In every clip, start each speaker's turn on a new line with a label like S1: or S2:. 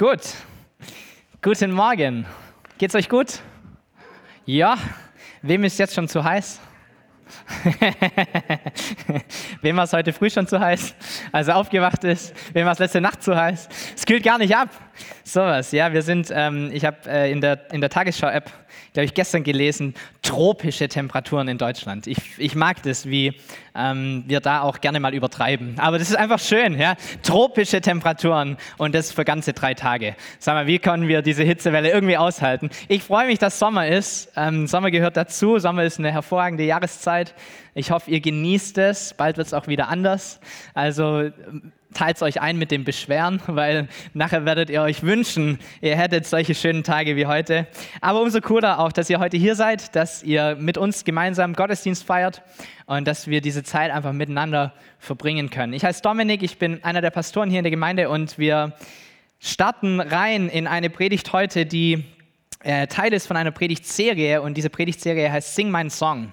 S1: Gut. Guten Morgen. Geht's euch gut? Ja. Wem ist jetzt schon zu heiß? Wem war es heute früh schon zu heiß, als er aufgewacht ist? Wem war es letzte Nacht zu heiß? Es kühlt gar nicht ab. Sowas, ja, wir sind, ähm, ich habe äh, in der, in der Tagesschau-App, glaube ich, gestern gelesen, tropische Temperaturen in Deutschland. Ich, ich mag das, wie ähm, wir da auch gerne mal übertreiben. Aber das ist einfach schön, ja, tropische Temperaturen und das für ganze drei Tage. Sag mal, wie können wir diese Hitzewelle irgendwie aushalten? Ich freue mich, dass Sommer ist. Ähm, Sommer gehört dazu. Sommer ist eine hervorragende Jahreszeit. Ich hoffe, ihr genießt es. Bald wird es auch wieder anders. Also teilt euch ein mit dem Beschweren, weil nachher werdet ihr euch wünschen, ihr hättet solche schönen Tage wie heute. Aber umso cooler auch, dass ihr heute hier seid, dass ihr mit uns gemeinsam Gottesdienst feiert und dass wir diese Zeit einfach miteinander verbringen können. Ich heiße Dominik, ich bin einer der Pastoren hier in der Gemeinde und wir starten rein in eine Predigt heute, die äh, Teil ist von einer Predigtserie und diese Predigtserie heißt Sing meinen Song.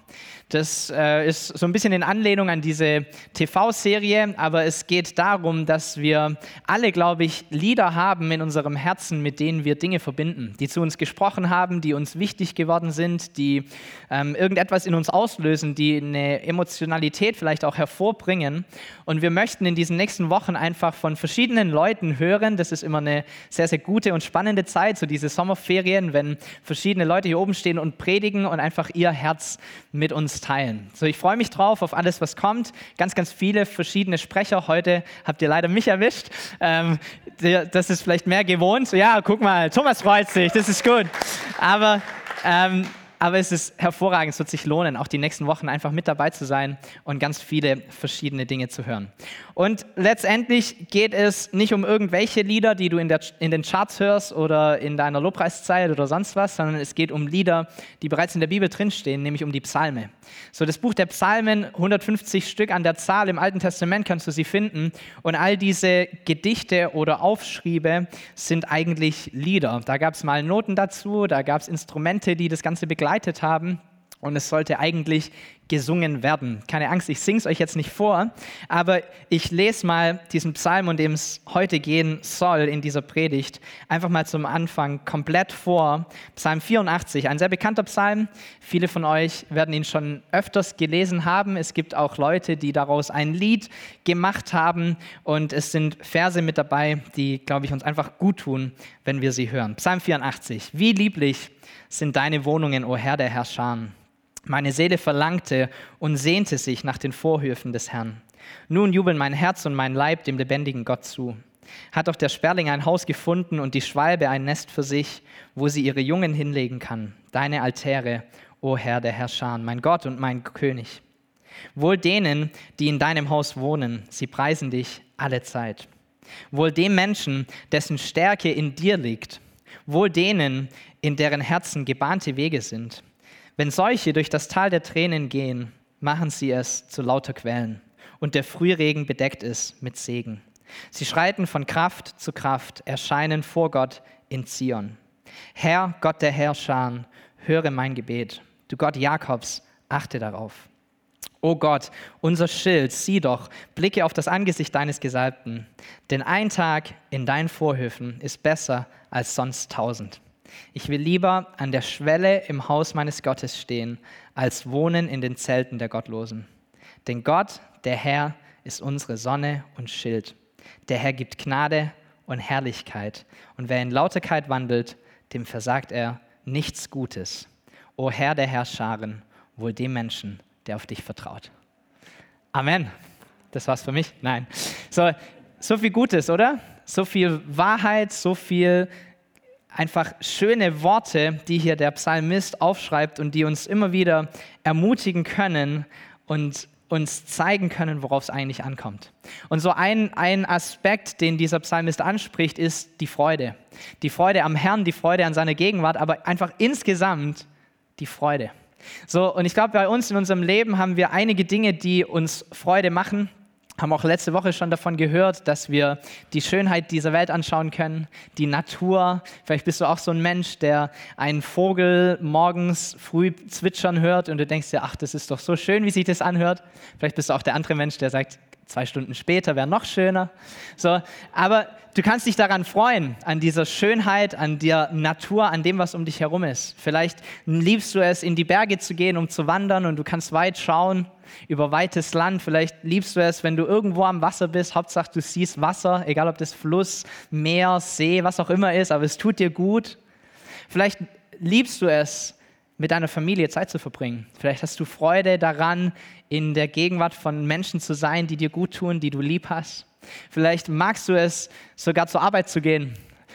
S1: Das äh, ist so ein bisschen in Anlehnung an diese TV-Serie, aber es geht darum, dass wir alle, glaube ich, Lieder haben in unserem Herzen, mit denen wir Dinge verbinden, die zu uns gesprochen haben, die uns wichtig geworden sind, die ähm, irgendetwas in uns auslösen, die eine Emotionalität vielleicht auch hervorbringen. Und wir möchten in diesen nächsten Wochen einfach von verschiedenen Leuten hören. Das ist immer eine sehr, sehr gute und spannende Zeit, so diese Sommerferien, wenn verschiedene Leute hier oben stehen und predigen und einfach ihr Herz mit uns teilen. So, ich freue mich drauf auf alles, was kommt. Ganz, ganz viele verschiedene Sprecher. Heute habt ihr leider mich erwischt. Ähm, das ist vielleicht mehr gewohnt. Ja, guck mal, Thomas freut sich, das ist gut. Aber ähm, aber es ist hervorragend, es wird sich lohnen, auch die nächsten Wochen einfach mit dabei zu sein und ganz viele verschiedene Dinge zu hören. Und letztendlich geht es nicht um irgendwelche Lieder, die du in, der, in den Charts hörst oder in deiner Lobpreiszeit oder sonst was, sondern es geht um Lieder, die bereits in der Bibel drinstehen, nämlich um die Psalme. So, das Buch der Psalmen, 150 Stück an der Zahl im Alten Testament kannst du sie finden. Und all diese Gedichte oder Aufschriebe sind eigentlich Lieder. Da gab es mal Noten dazu, da gab es Instrumente, die das Ganze begleitet haben. Und es sollte eigentlich gesungen werden. Keine Angst, ich singe es euch jetzt nicht vor, aber ich lese mal diesen Psalm, um dem es heute gehen soll in dieser Predigt, einfach mal zum Anfang komplett vor. Psalm 84, ein sehr bekannter Psalm. Viele von euch werden ihn schon öfters gelesen haben. Es gibt auch Leute, die daraus ein Lied gemacht haben und es sind Verse mit dabei, die, glaube ich, uns einfach gut tun, wenn wir sie hören. Psalm 84, wie lieblich sind deine Wohnungen, o Herr der Herrscher. Meine Seele verlangte und sehnte sich nach den Vorhöfen des Herrn. Nun jubeln mein Herz und mein Leib dem lebendigen Gott zu. Hat doch der Sperling ein Haus gefunden und die Schwalbe ein Nest für sich, wo sie ihre Jungen hinlegen kann. Deine Altäre, o Herr der Herrscher, mein Gott und mein König. Wohl denen, die in deinem Haus wohnen, sie preisen dich alle Zeit. Wohl dem Menschen, dessen Stärke in dir liegt. Wohl denen, in deren Herzen gebahnte Wege sind. Wenn solche durch das Tal der Tränen gehen, machen sie es zu lauter Quellen und der Frühregen bedeckt es mit Segen. Sie schreiten von Kraft zu Kraft, erscheinen vor Gott in Zion. Herr, Gott der Herrscher, höre mein Gebet. Du Gott Jakobs, achte darauf. O Gott, unser Schild, sieh doch, blicke auf das Angesicht deines Gesalbten. Denn ein Tag in deinen Vorhöfen ist besser als sonst tausend. Ich will lieber an der Schwelle im Haus meines Gottes stehen, als wohnen in den Zelten der Gottlosen. Denn Gott, der Herr, ist unsere Sonne und Schild. Der Herr gibt Gnade und Herrlichkeit. Und wer in Lauterkeit wandelt, dem versagt er nichts Gutes. O Herr der Herrscharen, wohl dem Menschen, der auf dich vertraut. Amen. Das war's für mich? Nein. So, so viel Gutes, oder? So viel Wahrheit, so viel einfach schöne Worte, die hier der Psalmist aufschreibt und die uns immer wieder ermutigen können und uns zeigen können, worauf es eigentlich ankommt. Und so ein, ein Aspekt, den dieser Psalmist anspricht, ist die Freude. Die Freude am Herrn, die Freude an seiner Gegenwart, aber einfach insgesamt die Freude. So, und ich glaube, bei uns in unserem Leben haben wir einige Dinge, die uns Freude machen haben auch letzte Woche schon davon gehört, dass wir die Schönheit dieser Welt anschauen können, die Natur. Vielleicht bist du auch so ein Mensch, der einen Vogel morgens früh zwitschern hört und du denkst dir, ach, das ist doch so schön, wie sich das anhört. Vielleicht bist du auch der andere Mensch, der sagt, Zwei Stunden später wäre noch schöner. So, aber du kannst dich daran freuen, an dieser Schönheit, an der Natur, an dem, was um dich herum ist. Vielleicht liebst du es, in die Berge zu gehen, um zu wandern und du kannst weit schauen über weites Land. Vielleicht liebst du es, wenn du irgendwo am Wasser bist. Hauptsache, du siehst Wasser, egal ob das Fluss, Meer, See, was auch immer ist, aber es tut dir gut. Vielleicht liebst du es, mit deiner Familie Zeit zu verbringen. Vielleicht hast du Freude daran, in der Gegenwart von Menschen zu sein, die dir gut tun, die du lieb hast. Vielleicht magst du es, sogar zur Arbeit zu gehen.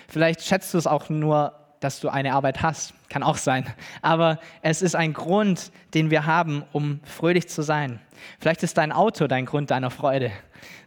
S1: Vielleicht schätzt du es auch nur, dass du eine Arbeit hast. Kann auch sein. Aber es ist ein Grund, den wir haben, um fröhlich zu sein. Vielleicht ist dein Auto dein Grund deiner Freude.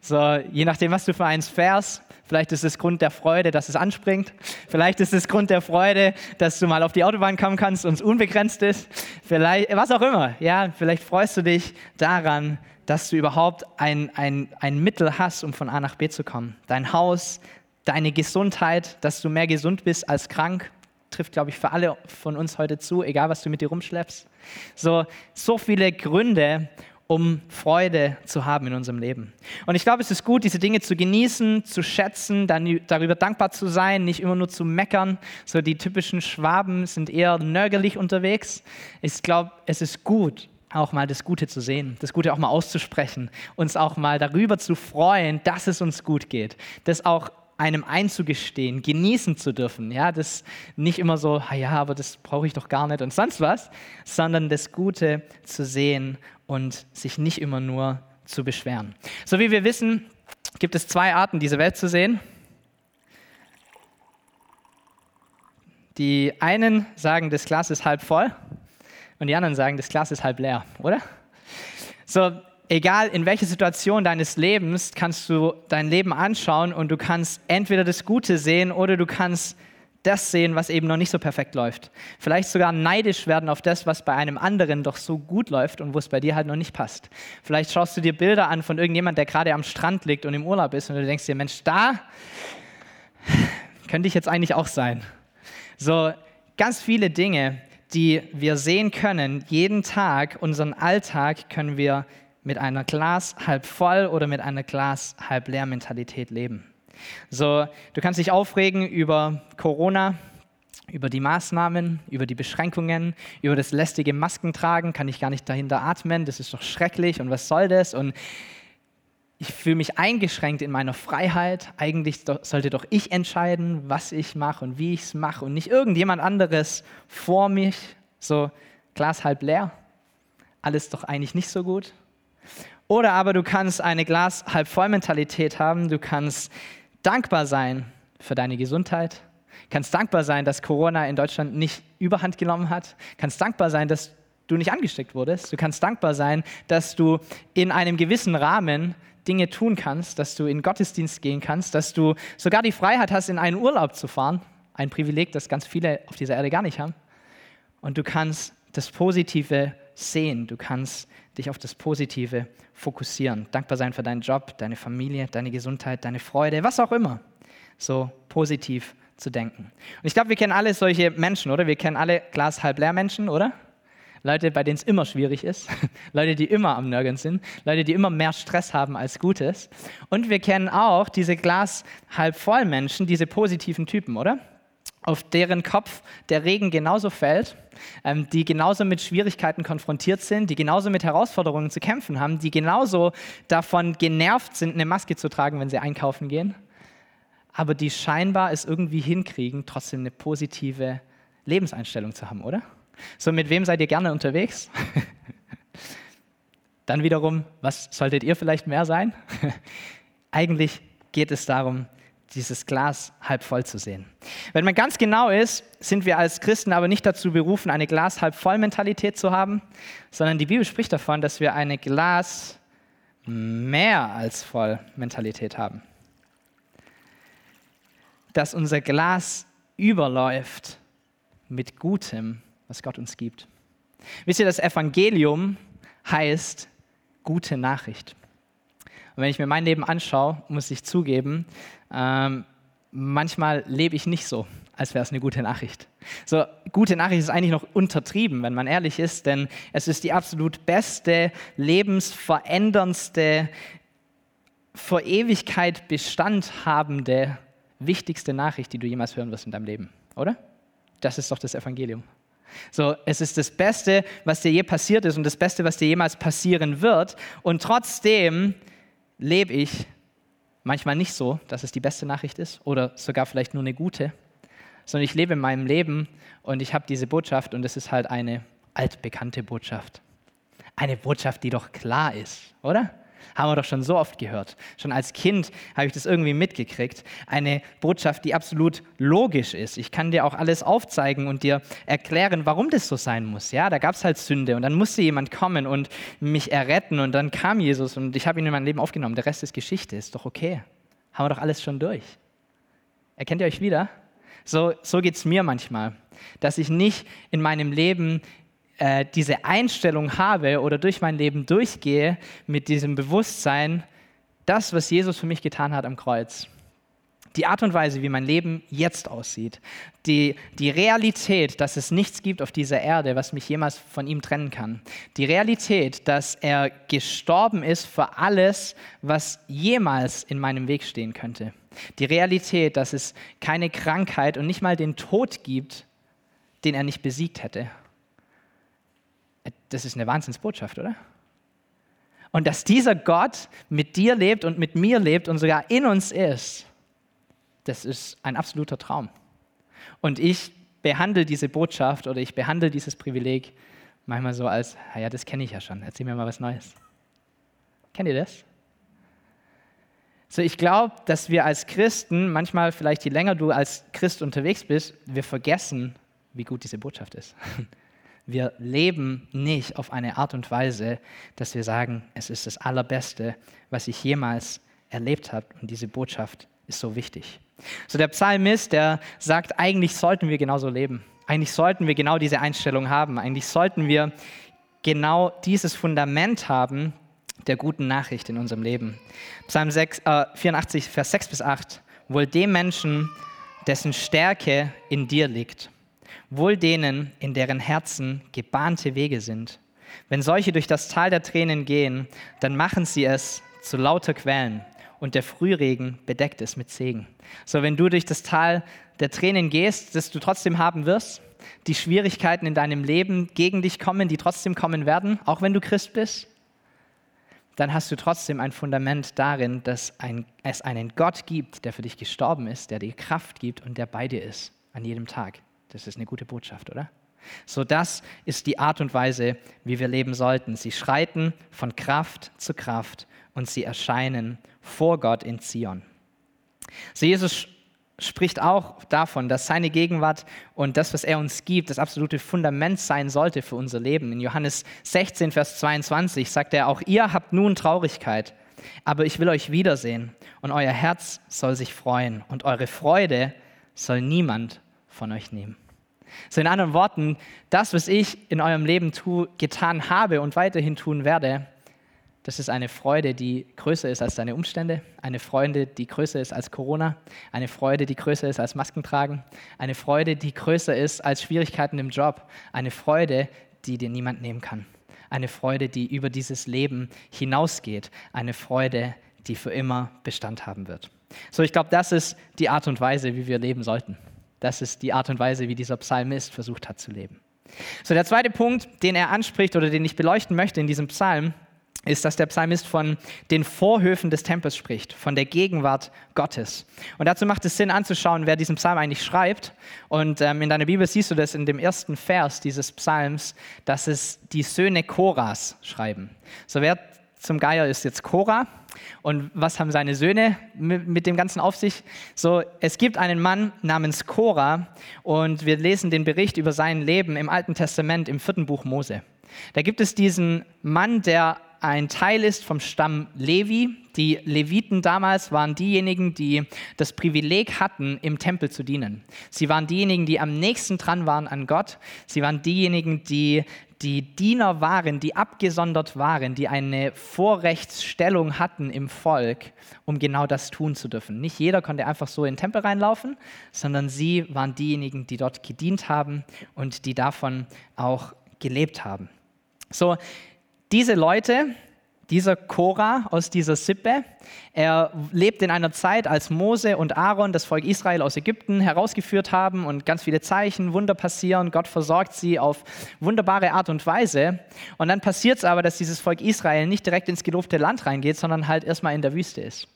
S1: So, je nachdem, was du für eins fährst, Vielleicht ist es Grund der Freude, dass es anspringt. Vielleicht ist es Grund der Freude, dass du mal auf die Autobahn kommen kannst und es unbegrenzt ist. Vielleicht, was auch immer. Ja, vielleicht freust du dich daran, dass du überhaupt ein, ein, ein Mittel hast, um von A nach B zu kommen. Dein Haus, deine Gesundheit, dass du mehr gesund bist als krank, trifft, glaube ich, für alle von uns heute zu, egal was du mit dir rumschleppst. So, so viele Gründe, um Freude zu haben in unserem Leben. Und ich glaube, es ist gut, diese Dinge zu genießen, zu schätzen, dann darüber dankbar zu sein, nicht immer nur zu meckern. So die typischen Schwaben sind eher nörgelig unterwegs. Ich glaube, es ist gut, auch mal das Gute zu sehen, das Gute auch mal auszusprechen, uns auch mal darüber zu freuen, dass es uns gut geht, das auch einem einzugestehen, genießen zu dürfen. Ja, das nicht immer so, ja, aber das brauche ich doch gar nicht und sonst was, sondern das Gute zu sehen und sich nicht immer nur zu beschweren. So wie wir wissen, gibt es zwei Arten, diese Welt zu sehen. Die einen sagen, das Glas ist halb voll und die anderen sagen, das Glas ist halb leer, oder? So, egal in welcher Situation deines Lebens, kannst du dein Leben anschauen und du kannst entweder das Gute sehen oder du kannst das sehen, was eben noch nicht so perfekt läuft. Vielleicht sogar neidisch werden auf das, was bei einem anderen doch so gut läuft und wo es bei dir halt noch nicht passt. Vielleicht schaust du dir Bilder an von irgendjemand, der gerade am Strand liegt und im Urlaub ist und du denkst dir, Mensch, da könnte ich jetzt eigentlich auch sein. So ganz viele Dinge, die wir sehen können, jeden Tag, unseren Alltag können wir mit einer Glas halb voll oder mit einer Glas halb leer Mentalität leben. So, du kannst dich aufregen über Corona, über die Maßnahmen, über die Beschränkungen, über das lästige Maskentragen, kann ich gar nicht dahinter atmen, das ist doch schrecklich und was soll das? Und ich fühle mich eingeschränkt in meiner Freiheit. Eigentlich sollte doch ich entscheiden, was ich mache und wie ich es mache und nicht irgendjemand anderes vor mich. So Glas halb leer, alles doch eigentlich nicht so gut. Oder aber du kannst eine Glas halb voll Mentalität haben. Du kannst dankbar sein für deine Gesundheit. Kannst dankbar sein, dass Corona in Deutschland nicht überhand genommen hat. Kannst dankbar sein, dass du nicht angesteckt wurdest. Du kannst dankbar sein, dass du in einem gewissen Rahmen Dinge tun kannst, dass du in Gottesdienst gehen kannst, dass du sogar die Freiheit hast, in einen Urlaub zu fahren. Ein Privileg, das ganz viele auf dieser Erde gar nicht haben. Und du kannst das Positive sehen. Du kannst dich auf das Positive fokussieren. Dankbar sein für deinen Job, deine Familie, deine Gesundheit, deine Freude, was auch immer. So positiv zu denken. Und ich glaube, wir kennen alle solche Menschen, oder? Wir kennen alle Glas halb leer Menschen, oder? Leute, bei denen es immer schwierig ist, Leute, die immer am Nörgeln sind, Leute, die immer mehr Stress haben als Gutes. Und wir kennen auch diese Glas halb voll Menschen, diese positiven Typen, oder? Auf deren Kopf der Regen genauso fällt, ähm, die genauso mit Schwierigkeiten konfrontiert sind, die genauso mit Herausforderungen zu kämpfen haben, die genauso davon genervt sind, eine Maske zu tragen, wenn sie einkaufen gehen, aber die scheinbar es irgendwie hinkriegen, trotzdem eine positive Lebenseinstellung zu haben, oder? So, mit wem seid ihr gerne unterwegs? Dann wiederum, was solltet ihr vielleicht mehr sein? Eigentlich geht es darum, dieses Glas halb voll zu sehen. Wenn man ganz genau ist, sind wir als Christen aber nicht dazu berufen, eine Glas halb voll Mentalität zu haben, sondern die Bibel spricht davon, dass wir eine Glas mehr als voll Mentalität haben. Dass unser Glas überläuft mit Gutem, was Gott uns gibt. Wisst ihr, das Evangelium heißt gute Nachricht. Und wenn ich mir mein Leben anschaue, muss ich zugeben, ähm, manchmal lebe ich nicht so, als wäre es eine gute Nachricht. So, gute Nachricht ist eigentlich noch untertrieben, wenn man ehrlich ist, denn es ist die absolut beste, lebensveränderndste vor Ewigkeit Bestand habende, wichtigste Nachricht, die du jemals hören wirst in deinem Leben, oder? Das ist doch das Evangelium. So, es ist das Beste, was dir je passiert ist und das Beste, was dir jemals passieren wird. Und trotzdem lebe ich manchmal nicht so, dass es die beste Nachricht ist oder sogar vielleicht nur eine gute, sondern ich lebe in meinem Leben und ich habe diese Botschaft und es ist halt eine altbekannte Botschaft. Eine Botschaft, die doch klar ist, oder? Haben wir doch schon so oft gehört. Schon als Kind habe ich das irgendwie mitgekriegt. Eine Botschaft, die absolut logisch ist. Ich kann dir auch alles aufzeigen und dir erklären, warum das so sein muss. Ja, da gab es halt Sünde und dann musste jemand kommen und mich erretten und dann kam Jesus und ich habe ihn in mein Leben aufgenommen. Der Rest ist Geschichte, ist doch okay. Haben wir doch alles schon durch. Erkennt ihr euch wieder? So, so geht es mir manchmal, dass ich nicht in meinem Leben äh, diese Einstellung habe oder durch mein Leben durchgehe mit diesem Bewusstsein, das, was Jesus für mich getan hat am Kreuz, die Art und Weise, wie mein Leben jetzt aussieht, die, die Realität, dass es nichts gibt auf dieser Erde, was mich jemals von ihm trennen kann, die Realität, dass er gestorben ist für alles, was jemals in meinem Weg stehen könnte, die Realität, dass es keine Krankheit und nicht mal den Tod gibt, den er nicht besiegt hätte das ist eine Wahnsinnsbotschaft, oder? Und dass dieser Gott mit dir lebt und mit mir lebt und sogar in uns ist, das ist ein absoluter Traum. Und ich behandle diese Botschaft oder ich behandle dieses Privileg manchmal so als, ja, das kenne ich ja schon, erzähl mir mal was Neues. Kennt ihr das? So, ich glaube, dass wir als Christen, manchmal vielleicht je länger du als Christ unterwegs bist, wir vergessen, wie gut diese Botschaft ist. Wir leben nicht auf eine Art und Weise, dass wir sagen, es ist das Allerbeste, was ich jemals erlebt habe. Und diese Botschaft ist so wichtig. So der Psalmist, der sagt, eigentlich sollten wir genauso leben. Eigentlich sollten wir genau diese Einstellung haben. Eigentlich sollten wir genau dieses Fundament haben der guten Nachricht in unserem Leben. Psalm 6, äh, 84, Vers 6 bis 8. Wohl dem Menschen, dessen Stärke in dir liegt Wohl denen, in deren Herzen gebahnte Wege sind. Wenn solche durch das Tal der Tränen gehen, dann machen sie es zu lauter Quellen und der Frühregen bedeckt es mit Segen. So, wenn du durch das Tal der Tränen gehst, das du trotzdem haben wirst, die Schwierigkeiten in deinem Leben gegen dich kommen, die trotzdem kommen werden, auch wenn du Christ bist, dann hast du trotzdem ein Fundament darin, dass ein, es einen Gott gibt, der für dich gestorben ist, der dir Kraft gibt und der bei dir ist an jedem Tag. Das ist eine gute Botschaft, oder? So, das ist die Art und Weise, wie wir leben sollten. Sie schreiten von Kraft zu Kraft und sie erscheinen vor Gott in Zion. So, Jesus spricht auch davon, dass seine Gegenwart und das, was er uns gibt, das absolute Fundament sein sollte für unser Leben. In Johannes 16, Vers 22 sagt er, auch ihr habt nun Traurigkeit, aber ich will euch wiedersehen und euer Herz soll sich freuen und eure Freude soll niemand von euch nehmen. So in anderen Worten, das, was ich in eurem Leben tu, getan habe und weiterhin tun werde, das ist eine Freude, die größer ist als deine Umstände, eine Freude, die größer ist als Corona, eine Freude, die größer ist als Maskentragen, eine Freude, die größer ist als Schwierigkeiten im Job, eine Freude, die dir niemand nehmen kann, eine Freude, die über dieses Leben hinausgeht, eine Freude, die für immer Bestand haben wird. So, ich glaube, das ist die Art und Weise, wie wir leben sollten. Das ist die Art und Weise, wie dieser Psalmist versucht hat zu leben. So, der zweite Punkt, den er anspricht oder den ich beleuchten möchte in diesem Psalm, ist, dass der Psalmist von den Vorhöfen des Tempels spricht, von der Gegenwart Gottes. Und dazu macht es Sinn anzuschauen, wer diesen Psalm eigentlich schreibt. Und ähm, in deiner Bibel siehst du das in dem ersten Vers dieses Psalms, dass es die Söhne Koras schreiben. So, wer zum Geier ist jetzt Korah. Und was haben seine Söhne mit, dem Ganzen auf sich? So, es gibt einen Mann namens Korah und wir lesen den Bericht über sein Leben im Alten Testament im vierten Buch Mose. Da gibt es diesen Mann, der ein Teil ist vom Stamm Levi. Die Leviten damals waren diejenigen, die das Privileg hatten, im Tempel zu dienen. Sie waren diejenigen, die am nächsten dran waren an Gott. Sie waren diejenigen, die die Diener waren, die abgesondert waren, die eine Vorrechtsstellung hatten im Volk, um genau das tun zu dürfen. Nicht jeder konnte einfach so in den Tempel reinlaufen, sondern sie waren diejenigen, die dort gedient haben und die davon auch gelebt haben. So, diese Leute, dieser Korah aus dieser Sippe, er lebt in einer Zeit, als Mose und Aaron das Volk Israel aus Ägypten herausgeführt haben und ganz viele Zeichen, Wunder passieren. Gott versorgt sie auf wunderbare Art und Weise. Und dann passiert es aber, dass dieses Volk Israel nicht direkt ins gelobte Land reingeht, sondern halt erstmal in der Wüste ist.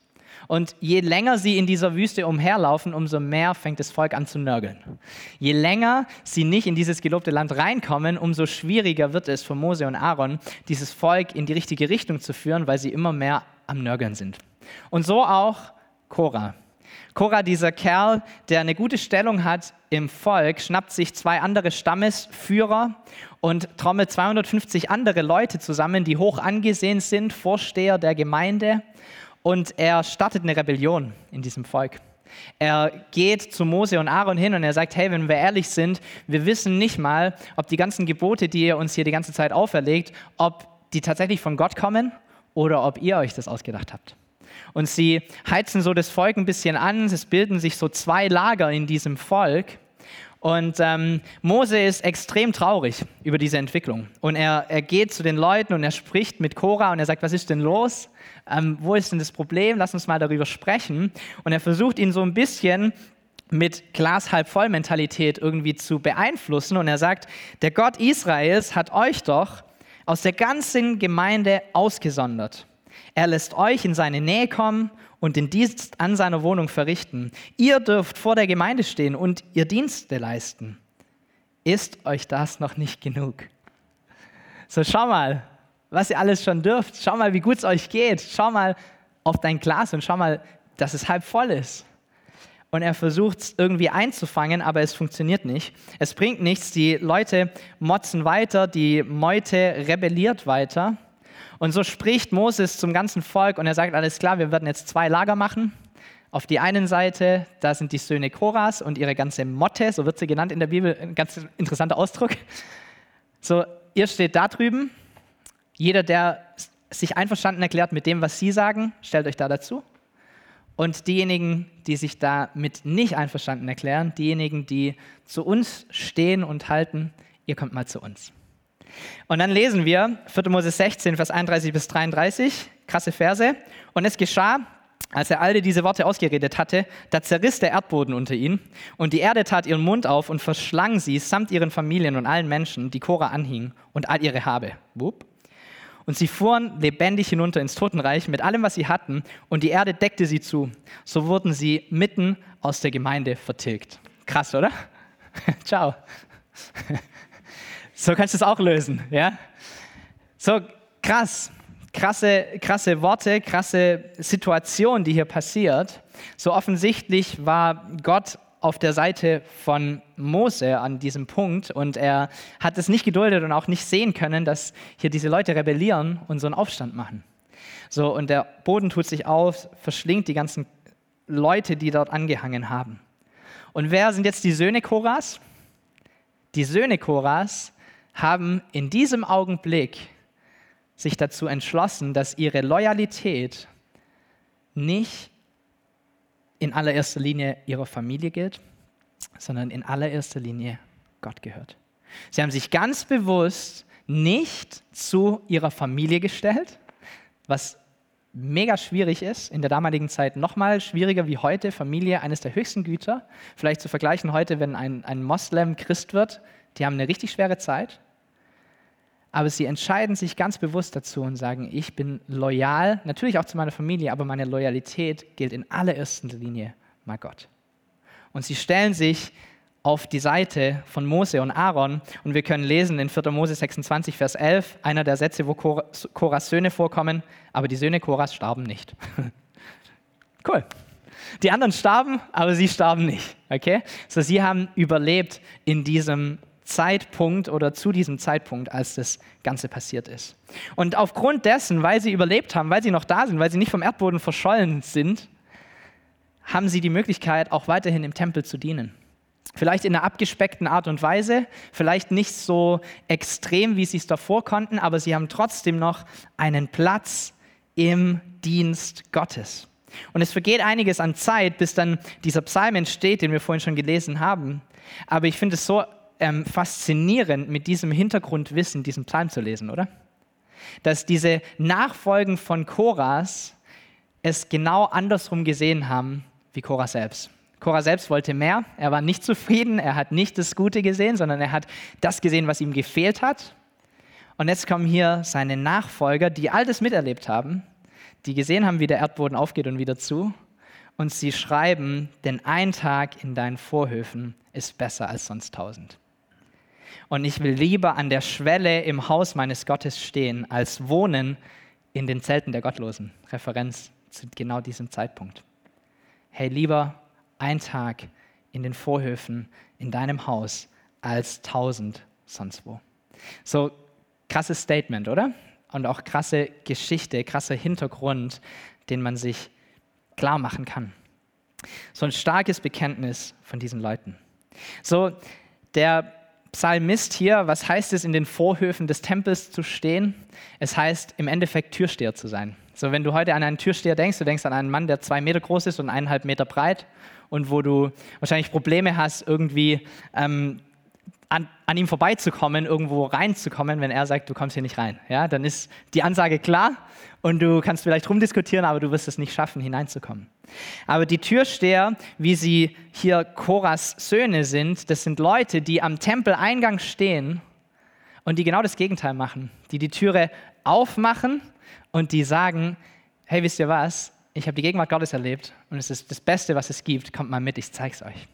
S1: Und je länger sie in dieser Wüste umherlaufen, umso mehr fängt das Volk an zu nörgeln. Je länger sie nicht in dieses gelobte Land reinkommen, umso schwieriger wird es für Mose und Aaron, dieses Volk in die richtige Richtung zu führen, weil sie immer mehr am Nörgeln sind. Und so auch Korah. Korah, dieser Kerl, der eine gute Stellung hat im Volk, schnappt sich zwei andere Stammesführer und trommelt 250 andere Leute zusammen, die hoch angesehen sind, Vorsteher der Gemeinde und er startet eine Rebellion in diesem Volk. Er geht zu Mose und Aaron hin und er sagt, hey, wenn wir ehrlich sind, wir wissen nicht mal, ob die ganzen Gebote, die ihr uns hier die ganze Zeit auferlegt, ob die tatsächlich von Gott kommen oder ob ihr euch das ausgedacht habt. Und sie heizen so das Volk ein bisschen an, es bilden sich so zwei Lager in diesem Volk. Und ähm, Mose ist extrem traurig über diese Entwicklung. Und er, er geht zu den Leuten und er spricht mit Cora und er sagt, was ist denn los? Ähm, wo ist denn das Problem? Lass uns mal darüber sprechen. Und er versucht ihn so ein bisschen mit Glas halb voll Mentalität irgendwie zu beeinflussen. Und er sagt, der Gott Israels hat euch doch aus der ganzen Gemeinde ausgesondert. Er lässt euch in seine Nähe kommen und den Dienst an seiner Wohnung verrichten. Ihr dürft vor der Gemeinde stehen und ihr Dienste leisten. Ist euch das noch nicht genug? So, schau mal, was ihr alles schon dürft. Schau mal, wie gut es euch geht. Schau mal auf dein Glas und schau mal, dass es halb voll ist. Und er versucht es irgendwie einzufangen, aber es funktioniert nicht. Es bringt nichts. Die Leute motzen weiter, die Meute rebelliert weiter. Und so spricht Moses zum ganzen Volk und er sagt, alles klar, wir werden jetzt zwei Lager machen. Auf die einen Seite, da sind die Söhne Koras und ihre ganze Motte, so wird sie genannt in der Bibel, ein ganz interessanter Ausdruck. So, ihr steht da drüben jeder, der sich einverstanden erklärt mit dem, was Sie sagen, stellt euch da dazu. Und diejenigen, die sich damit nicht einverstanden erklären, diejenigen, die zu uns stehen und halten, ihr kommt mal zu uns. Und dann lesen wir 4. Mose 16, Vers 31 bis 33, krasse Verse. Und es geschah, als er alle diese Worte ausgeredet hatte, da zerriss der Erdboden unter ihnen und die Erde tat ihren Mund auf und verschlang sie samt ihren Familien und allen Menschen, die Cora anhingen und all ihre Habe. Wupp. Und sie fuhren lebendig hinunter ins Totenreich mit allem, was sie hatten, und die Erde deckte sie zu. So wurden sie mitten aus der Gemeinde vertilgt. Krass, oder? Ciao. so kannst du es auch lösen, ja? So krass, krasse, krasse Worte, krasse Situation, die hier passiert. So offensichtlich war Gott auf der Seite von Mose an diesem Punkt und er hat es nicht geduldet und auch nicht sehen können, dass hier diese Leute rebellieren und so einen Aufstand machen. So, und der Boden tut sich auf, verschlingt die ganzen Leute, die dort angehangen haben. Und wer sind jetzt die Söhne Koras? Die Söhne Koras haben in diesem Augenblick sich dazu entschlossen, dass ihre Loyalität nicht in allererster Linie ihrer Familie gilt, sondern in allererster Linie Gott gehört. Sie haben sich ganz bewusst nicht zu ihrer Familie gestellt, was mega schwierig ist, in der damaligen Zeit noch mal schwieriger wie heute, Familie eines der höchsten Güter. Vielleicht zu vergleichen heute, wenn ein, ein Moslem Christ wird, die haben eine richtig schwere Zeit. Aber sie entscheiden sich ganz bewusst dazu und sagen, ich bin loyal, natürlich auch zu meiner Familie, aber meine Loyalität gilt in allererster Linie mal Gott. Und sie stellen sich auf die Seite von Mose und Aaron und wir können lesen in 4. Mose 26, Vers 11, einer der Sätze, wo Koras Söhne vorkommen, aber die Söhne Koras starben nicht. cool. Die anderen starben, aber sie starben nicht. Okay? So, sie haben überlebt in diesem Zeitpunkt oder zu diesem Zeitpunkt, als das Ganze passiert ist. Und aufgrund dessen, weil sie überlebt haben, weil sie noch da sind, weil sie nicht vom Erdboden verschollen sind, haben sie die Möglichkeit, auch weiterhin im Tempel zu dienen. Vielleicht in einer abgespeckten Art und Weise, vielleicht nicht so extrem, wie sie es davor konnten, aber sie haben trotzdem noch einen Platz im Dienst Gottes. Und es vergeht einiges an Zeit, bis dann dieser Psalm entsteht, den wir vorhin schon gelesen haben. Aber ich finde es so ähm, faszinierend, mit diesem Hintergrundwissen diesen Psalm zu lesen, oder? dass diese Nachfolgen von Koras es genau andersrum gesehen haben wie Korah selbst. Korah selbst wollte mehr, er war nicht zufrieden, er hat nicht das Gute gesehen, sondern er hat das gesehen, was ihm gefehlt hat. Und jetzt kommen hier seine Nachfolger, die all das miterlebt haben, die gesehen haben, wie der Erdboden aufgeht und wieder zu. Und sie schreiben, denn ein Tag in deinen Vorhöfen ist besser als sonst tausend. Und ich will lieber an der Schwelle im Haus meines Gottes stehen, als wohnen in den Zelten der Gottlosen. Referenz zu genau diesem Zeitpunkt. Hey, lieber ein Tag in den Vorhöfen in deinem Haus als tausend sonst wo. So krasses Statement, oder? Und auch krasse Geschichte, krasser Hintergrund, den man sich klar machen kann. So ein starkes Bekenntnis von diesen Leuten. So, der Psalmist hier, was heißt es, in den Vorhöfen des Tempels zu stehen? Es heißt im Endeffekt Türsteher zu sein. So, wenn du heute an einen Türsteher denkst, du denkst an einen Mann, der zwei Meter groß ist und eineinhalb Meter breit und wo du wahrscheinlich Probleme hast, irgendwie ähm, an, an, ihm vorbeizukommen, irgendwo reinzukommen, wenn er sagt, du kommst hier nicht rein. Ja, dann ist die Ansage klar und du kannst vielleicht rumdiskutieren, aber du wirst es nicht schaffen, hineinzukommen. Aber die Türsteher, wie sie hier Koras Söhne sind, das sind Leute, die am Tempeleingang stehen und die genau das Gegenteil machen, die die Türe aufmachen und die sagen, hey, wisst ihr was, ich habe die Gegenwart Gottes erlebt und es ist das Beste, was es gibt, kommt mal mit, ich zeige es euch.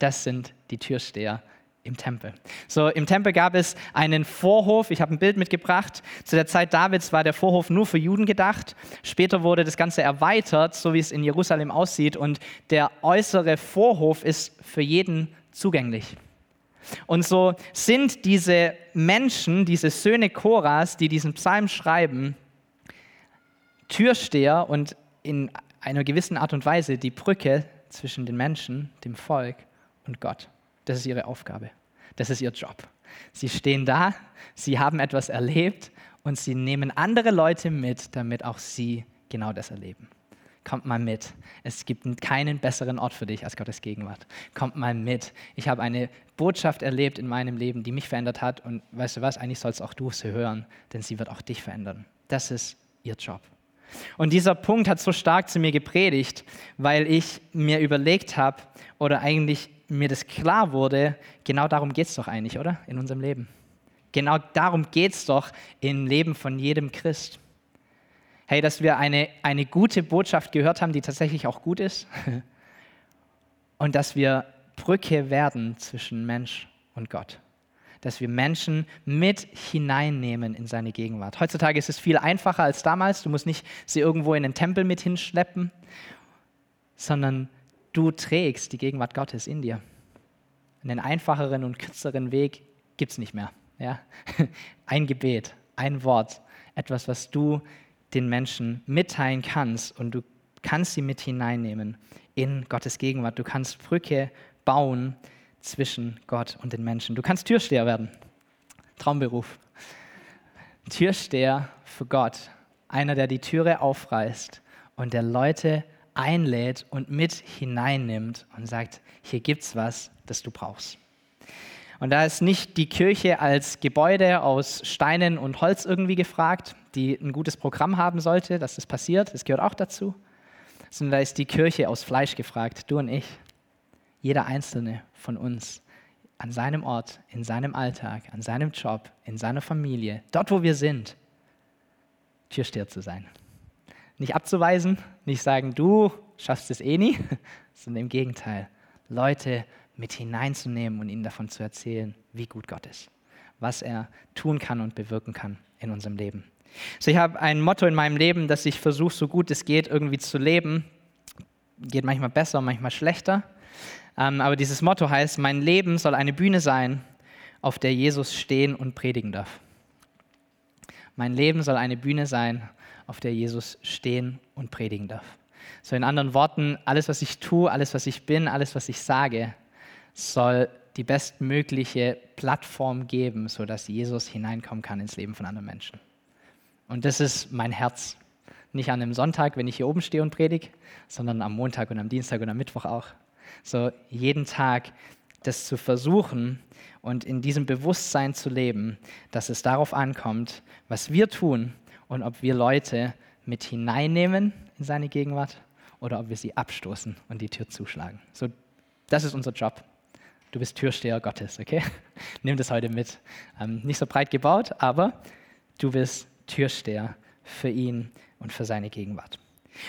S1: Das sind die Türsteher im Tempel. So, im Tempel gab es einen Vorhof. Ich habe ein Bild mitgebracht. Zu der Zeit Davids war der Vorhof nur für Juden gedacht. Später wurde das Ganze erweitert, so wie es in Jerusalem aussieht. Und der äußere Vorhof ist für jeden zugänglich. Und so sind diese Menschen, diese Söhne Koras, die diesen Psalm schreiben, Türsteher und in einer gewissen Art und Weise die Brücke zwischen den Menschen, dem Volk und Gott. Das ist ihre Aufgabe. Das ist ihr Job. Sie stehen da, sie haben etwas erlebt und sie nehmen andere Leute mit, damit auch sie genau das erleben. Kommt mal mit. Es gibt keinen besseren Ort für dich als Gottes Gegenwart. Kommt mal mit. Ich habe eine Botschaft erlebt in meinem Leben, die mich verändert hat. Und weißt du was? Eigentlich sollst auch du sie hören, denn sie wird auch dich verändern. Das ist ihr Job. Und dieser Punkt hat so stark zu mir gepredigt, weil ich mir überlegt habe oder eigentlich mir das klar wurde, genau darum geht es doch eigentlich, oder? In unserem Leben. Genau darum geht es doch im Leben von jedem Christ. Hey, dass wir eine, eine gute Botschaft gehört haben, die tatsächlich auch gut ist. Und dass wir Brücke werden zwischen Mensch und Gott. Dass wir Menschen mit hineinnehmen in seine Gegenwart. Heutzutage ist es viel einfacher als damals. Du musst nicht sie irgendwo in den Tempel mit hinschleppen, sondern du trägst die Gegenwart Gottes in dir. Einen einfacheren und kürzeren Weg gibt es nicht mehr. Ja? Ein Gebet, ein Wort, etwas, was du den Menschen mitteilen kannst und du kannst sie mit hineinnehmen in Gottes Gegenwart. Du kannst Brücke bauen zwischen Gott und den Menschen. Du kannst Türsteher werden. Traumberuf. Türsteher für Gott. Einer, der die Türe aufreißt und der Leute einlädt und mit hineinnimmt und sagt, hier gibt's was, das du brauchst. Und da ist nicht die Kirche als Gebäude aus Steinen und Holz irgendwie gefragt, die ein gutes Programm haben sollte, dass das passiert, das gehört auch dazu, sondern da ist die Kirche aus Fleisch gefragt, du und ich, jeder einzelne von uns, an seinem Ort, in seinem Alltag, an seinem Job, in seiner Familie, dort wo wir sind, Türsteher zu sein. Nicht abzuweisen, nicht sagen, du schaffst es eh nie, sondern im Gegenteil, Leute mit hineinzunehmen und ihnen davon zu erzählen, wie gut Gott ist, was er tun kann und bewirken kann in unserem Leben. So, ich habe ein Motto in meinem Leben, dass ich versuche, so gut es geht, irgendwie zu leben. Geht manchmal besser, manchmal schlechter. Ähm, aber dieses Motto heißt, mein Leben soll eine Bühne sein, auf der Jesus stehen und predigen darf. Mein Leben soll eine Bühne sein, auf der Jesus stehen und predigen darf. So in anderen Worten, alles, was ich tue, alles, was ich bin, alles, was ich sage, soll die bestmögliche Plattform geben, sodass Jesus hineinkommen kann ins Leben von anderen Menschen. Und das ist mein Herz. Nicht an einem Sonntag, wenn ich hier oben stehe und predige, sondern am Montag und am Dienstag und am Mittwoch auch. So jeden Tag das zu versuchen und in diesem Bewusstsein zu leben, dass es darauf ankommt, was wir tun und ob wir Leute mit hineinnehmen in seine Gegenwart oder ob wir sie abstoßen und die Tür zuschlagen. So, das ist unser Job. Du bist Türsteher Gottes, okay? Nimm das heute mit. Ähm, nicht so breit gebaut, aber du bist Türsteher für ihn und für seine Gegenwart.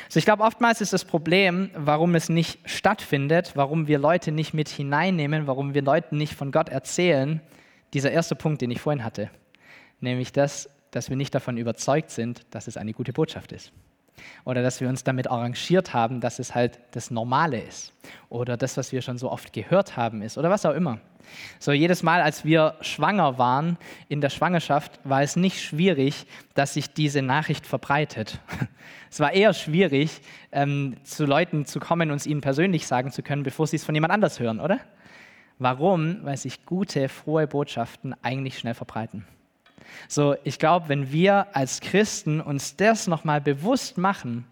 S1: So, ich glaube, oftmals ist das Problem, warum es nicht stattfindet, warum wir Leute nicht mit hineinnehmen, warum wir Leuten nicht von Gott erzählen, dieser erste Punkt, den ich vorhin hatte, nämlich das, dass wir nicht davon überzeugt sind, dass es eine gute Botschaft ist. Oder dass wir uns damit arrangiert haben, dass es halt das Normale ist. Oder das, was wir schon so oft gehört haben, ist. Oder was auch immer. So jedes Mal, als wir schwanger waren in der Schwangerschaft, war es nicht schwierig, dass sich diese Nachricht verbreitet. Es war eher schwierig, ähm, zu Leuten zu kommen und es ihnen persönlich sagen zu können, bevor sie es von jemand anders hören, oder? Warum? Weil sich gute, frohe Botschaften eigentlich schnell verbreiten. So, ich glaube, wenn wir als Christen uns das nochmal bewusst machen,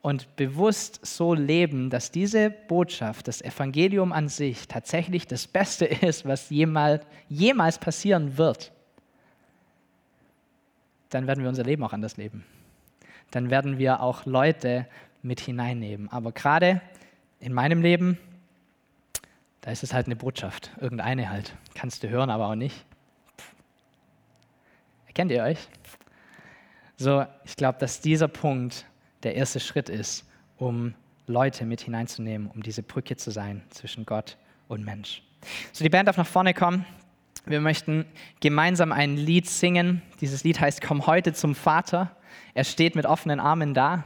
S1: und bewusst so leben, dass diese Botschaft, das Evangelium an sich tatsächlich das Beste ist, was jemals, jemals passieren wird, dann werden wir unser Leben auch anders leben. Dann werden wir auch Leute mit hineinnehmen. Aber gerade in meinem Leben, da ist es halt eine Botschaft, irgendeine halt. Kannst du hören, aber auch nicht. Erkennt ihr euch? So, ich glaube, dass dieser Punkt der erste Schritt ist, um Leute mit hineinzunehmen, um diese Brücke zu sein zwischen Gott und Mensch. So, die Band darf nach vorne kommen. Wir möchten gemeinsam ein Lied singen. Dieses Lied heißt Komm heute zum Vater. Er steht mit offenen Armen da.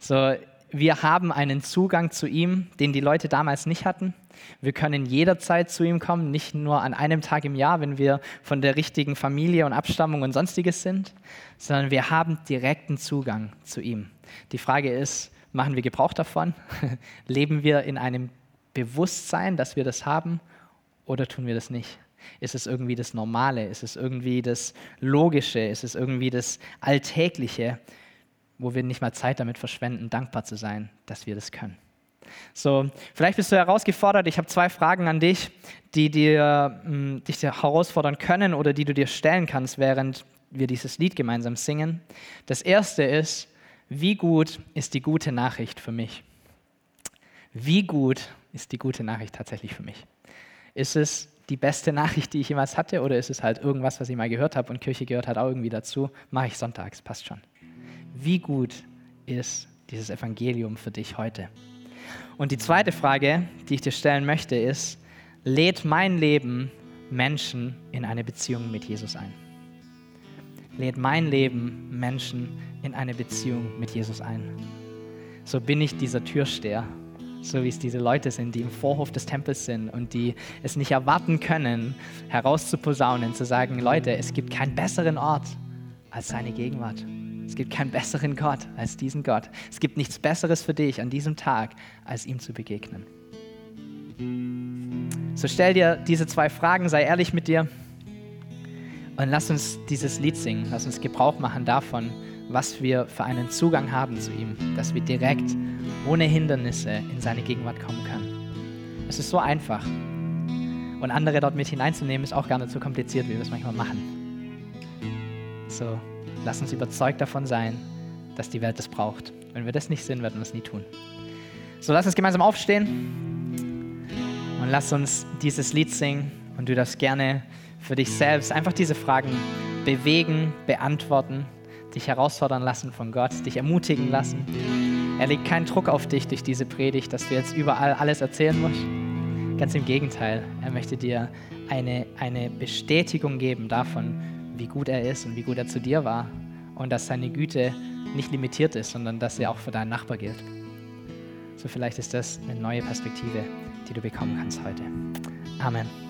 S1: So, wir haben einen Zugang zu ihm, den die Leute damals nicht hatten. Wir können jederzeit zu ihm kommen, nicht nur an einem Tag im Jahr, wenn wir von der richtigen Familie und Abstammung und sonstiges sind, sondern wir haben direkten Zugang zu ihm. Die Frage ist, machen wir Gebrauch davon? Leben wir in einem Bewusstsein, dass wir das haben oder tun wir das nicht? Ist es irgendwie das Normale? Ist es irgendwie das Logische? Ist es irgendwie das Alltägliche, wo wir nicht mal Zeit damit verschwenden, dankbar zu sein, dass wir das können? So, vielleicht bist du herausgefordert. Ich habe zwei Fragen an dich, die dir, mh, hm, dich herausfordern können oder die du dir stellen kannst, während wir dieses Lied gemeinsam singen. Das erste ist, wie gut ist die gute Nachricht für mich? Wie gut ist die gute Nachricht tatsächlich für mich? Ist es die beste Nachricht, die ich jemals hatte, oder ist es halt irgendwas, was ich mal gehört habe und Kirche gehört hat auch irgendwie dazu? Mache ich sonntags, passt schon. Wie gut ist dieses Evangelium für dich heute? Und die zweite Frage, die ich dir stellen möchte, ist, lädt mein Leben Menschen in eine Beziehung mit Jesus ein? Lädt mein Leben Menschen in eine Beziehung mit Jesus ein? So bin ich dieser Türsteher, so wie es diese Leute sind, die im Vorhof des Tempels sind und die es nicht erwarten können, herauszuposaunen, zu sagen, Leute, es gibt keinen besseren Ort als seine Gegenwart. Es gibt keinen besseren Gott als diesen Gott. Es gibt nichts Besseres für dich an diesem Tag, als ihm zu begegnen. So stell dir diese zwei Fragen, sei ehrlich mit dir und lass uns dieses Lied singen. Lass uns Gebrauch machen davon, was wir für einen Zugang haben zu ihm, dass wir direkt ohne Hindernisse in seine Gegenwart kommen können. Es ist so einfach. Und andere dort mit hineinzunehmen, ist auch gar nicht so kompliziert, wie wir es manchmal machen. So, Lass uns überzeugt davon sein, dass die Welt das braucht. Wenn wir das nicht sind, werden wir es nie tun. So, lass uns gemeinsam aufstehen und lass uns dieses Lied singen. Und du darfst gerne für dich selbst einfach diese Fragen bewegen, beantworten, dich herausfordern lassen von Gott, dich ermutigen lassen. Er legt keinen Druck auf dich durch diese Predigt, dass du jetzt überall alles erzählen musst. Ganz im Gegenteil, er möchte dir eine, eine Bestätigung geben davon, wie gut er ist und wie gut er zu dir war und dass seine Güte nicht limitiert ist, sondern dass sie auch für deinen Nachbar gilt. So vielleicht ist das eine neue Perspektive, die du bekommen kannst heute. Amen.